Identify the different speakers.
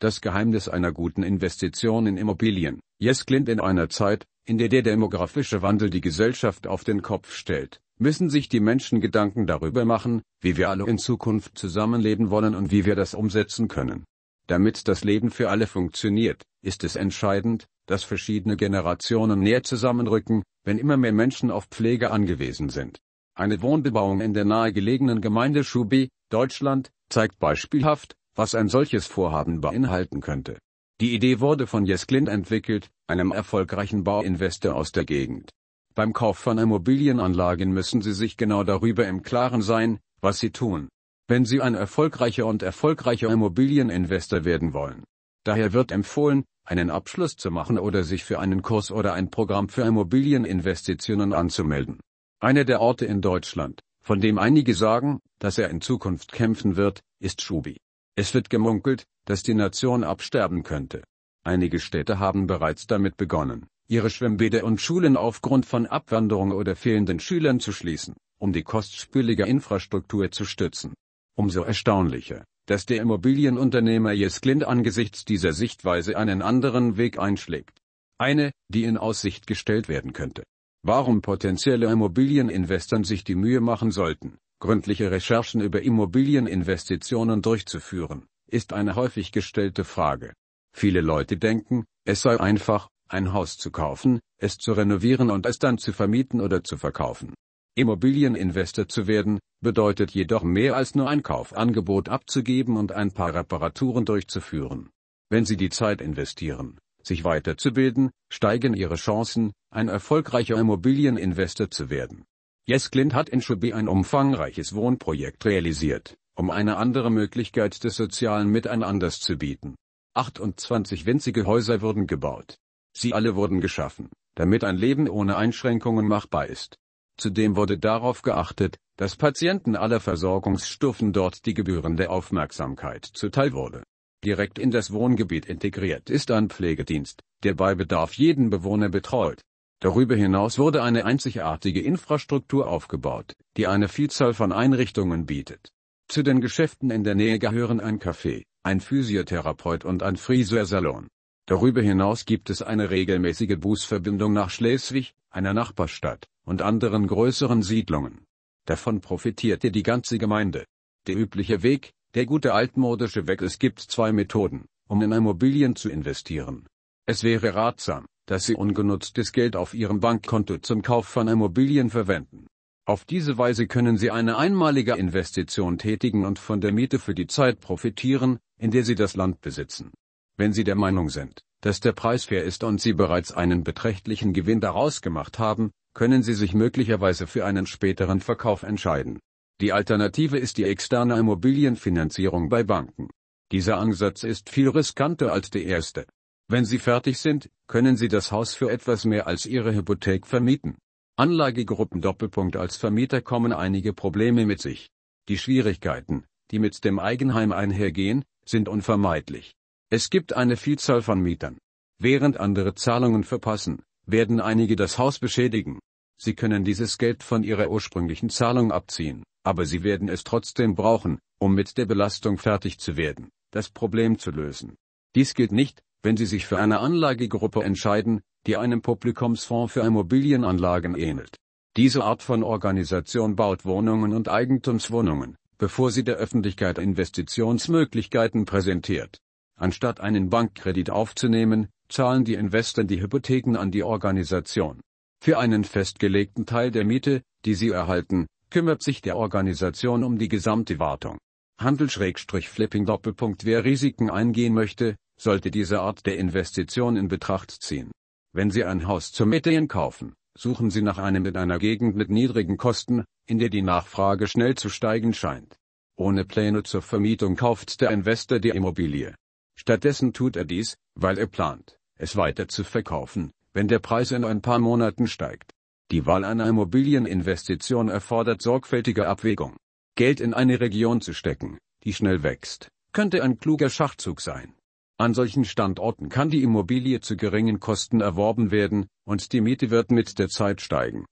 Speaker 1: Das Geheimnis einer guten Investition in Immobilien. Yes Clint in einer Zeit, in der der demografische Wandel die Gesellschaft auf den Kopf stellt, müssen sich die Menschen Gedanken darüber machen, wie wir alle in Zukunft zusammenleben wollen und wie wir das umsetzen können. Damit das Leben für alle funktioniert, ist es entscheidend, dass verschiedene Generationen näher zusammenrücken, wenn immer mehr Menschen auf Pflege angewiesen sind. Eine Wohnbebauung in der nahegelegenen Gemeinde Schubi, Deutschland, zeigt beispielhaft, was ein solches Vorhaben beinhalten könnte. Die Idee wurde von Jesklin entwickelt, einem erfolgreichen Bauinvestor aus der Gegend. Beim Kauf von Immobilienanlagen müssen Sie sich genau darüber im Klaren sein, was Sie tun. Wenn Sie ein erfolgreicher und erfolgreicher Immobilieninvestor werden wollen. Daher wird empfohlen, einen Abschluss zu machen oder sich für einen Kurs oder ein Programm für Immobilieninvestitionen anzumelden. Einer der Orte in Deutschland, von dem einige sagen, dass er in Zukunft kämpfen wird, ist Schubi. Es wird gemunkelt, dass die Nation absterben könnte. Einige Städte haben bereits damit begonnen, ihre Schwimmbäder und Schulen aufgrund von Abwanderung oder fehlenden Schülern zu schließen, um die kostspielige Infrastruktur zu stützen. Umso erstaunlicher, dass der Immobilienunternehmer Jesklint angesichts dieser Sichtweise einen anderen Weg einschlägt. Eine, die in Aussicht gestellt werden könnte. Warum potenzielle Immobilieninvestoren sich die Mühe machen sollten, gründliche Recherchen über Immobilieninvestitionen durchzuführen, ist eine häufig gestellte Frage. Viele Leute denken, es sei einfach, ein Haus zu kaufen, es zu renovieren und es dann zu vermieten oder zu verkaufen. Immobilieninvestor zu werden, bedeutet jedoch mehr als nur ein Kaufangebot abzugeben und ein paar Reparaturen durchzuführen. Wenn Sie die Zeit investieren, sich weiterzubilden, steigen Ihre Chancen, ein erfolgreicher Immobilieninvestor zu werden. Jess Clint hat in Schubi ein umfangreiches Wohnprojekt realisiert, um eine andere Möglichkeit des sozialen Miteinanders zu bieten. 28 winzige Häuser wurden gebaut. Sie alle wurden geschaffen, damit ein Leben ohne Einschränkungen machbar ist. Zudem wurde darauf geachtet, dass Patienten aller Versorgungsstufen dort die gebührende Aufmerksamkeit zuteil wurde. Direkt in das Wohngebiet integriert ist ein Pflegedienst, der bei Bedarf jeden Bewohner betreut. Darüber hinaus wurde eine einzigartige Infrastruktur aufgebaut, die eine Vielzahl von Einrichtungen bietet. Zu den Geschäften in der Nähe gehören ein Café, ein Physiotherapeut und ein Friseursalon. Darüber hinaus gibt es eine regelmäßige Busverbindung nach Schleswig, einer Nachbarstadt, und anderen größeren Siedlungen. Davon profitierte die ganze Gemeinde. Der übliche Weg, der gute altmodische Weg. Es gibt zwei Methoden, um in Immobilien zu investieren. Es wäre ratsam, dass Sie ungenutztes Geld auf Ihrem Bankkonto zum Kauf von Immobilien verwenden. Auf diese Weise können Sie eine einmalige Investition tätigen und von der Miete für die Zeit profitieren, in der Sie das Land besitzen. Wenn Sie der Meinung sind, dass der Preis fair ist und Sie bereits einen beträchtlichen Gewinn daraus gemacht haben, können Sie sich möglicherweise für einen späteren Verkauf entscheiden. Die Alternative ist die externe Immobilienfinanzierung bei Banken. Dieser Ansatz ist viel riskanter als der erste. Wenn Sie fertig sind, können Sie das Haus für etwas mehr als Ihre Hypothek vermieten. Anlagegruppen Doppelpunkt als Vermieter kommen einige Probleme mit sich. Die Schwierigkeiten, die mit dem Eigenheim einhergehen, sind unvermeidlich. Es gibt eine Vielzahl von Mietern. Während andere Zahlungen verpassen, werden einige das Haus beschädigen. Sie können dieses Geld von ihrer ursprünglichen Zahlung abziehen, aber sie werden es trotzdem brauchen, um mit der Belastung fertig zu werden, das Problem zu lösen. Dies gilt nicht, wenn Sie sich für eine Anlagegruppe entscheiden, die einem Publikumsfonds für Immobilienanlagen ähnelt. Diese Art von Organisation baut Wohnungen und Eigentumswohnungen, bevor sie der Öffentlichkeit Investitionsmöglichkeiten präsentiert. Anstatt einen Bankkredit aufzunehmen, zahlen die Investoren die Hypotheken an die Organisation. Für einen festgelegten Teil der Miete, die sie erhalten, kümmert sich der Organisation um die gesamte Wartung. Handel-Flipping Doppelpunkt Wer Risiken eingehen möchte, sollte diese Art der Investition in Betracht ziehen. Wenn Sie ein Haus zum Mieten kaufen, suchen Sie nach einem in einer Gegend mit niedrigen Kosten, in der die Nachfrage schnell zu steigen scheint. Ohne Pläne zur Vermietung kauft der Investor die Immobilie. Stattdessen tut er dies, weil er plant, es weiter zu verkaufen, wenn der Preis in ein paar Monaten steigt. Die Wahl einer Immobilieninvestition erfordert sorgfältige Abwägung. Geld in eine Region zu stecken, die schnell wächst, könnte ein kluger Schachzug sein. An solchen Standorten kann die Immobilie zu geringen Kosten erworben werden, und die Miete wird mit der Zeit steigen.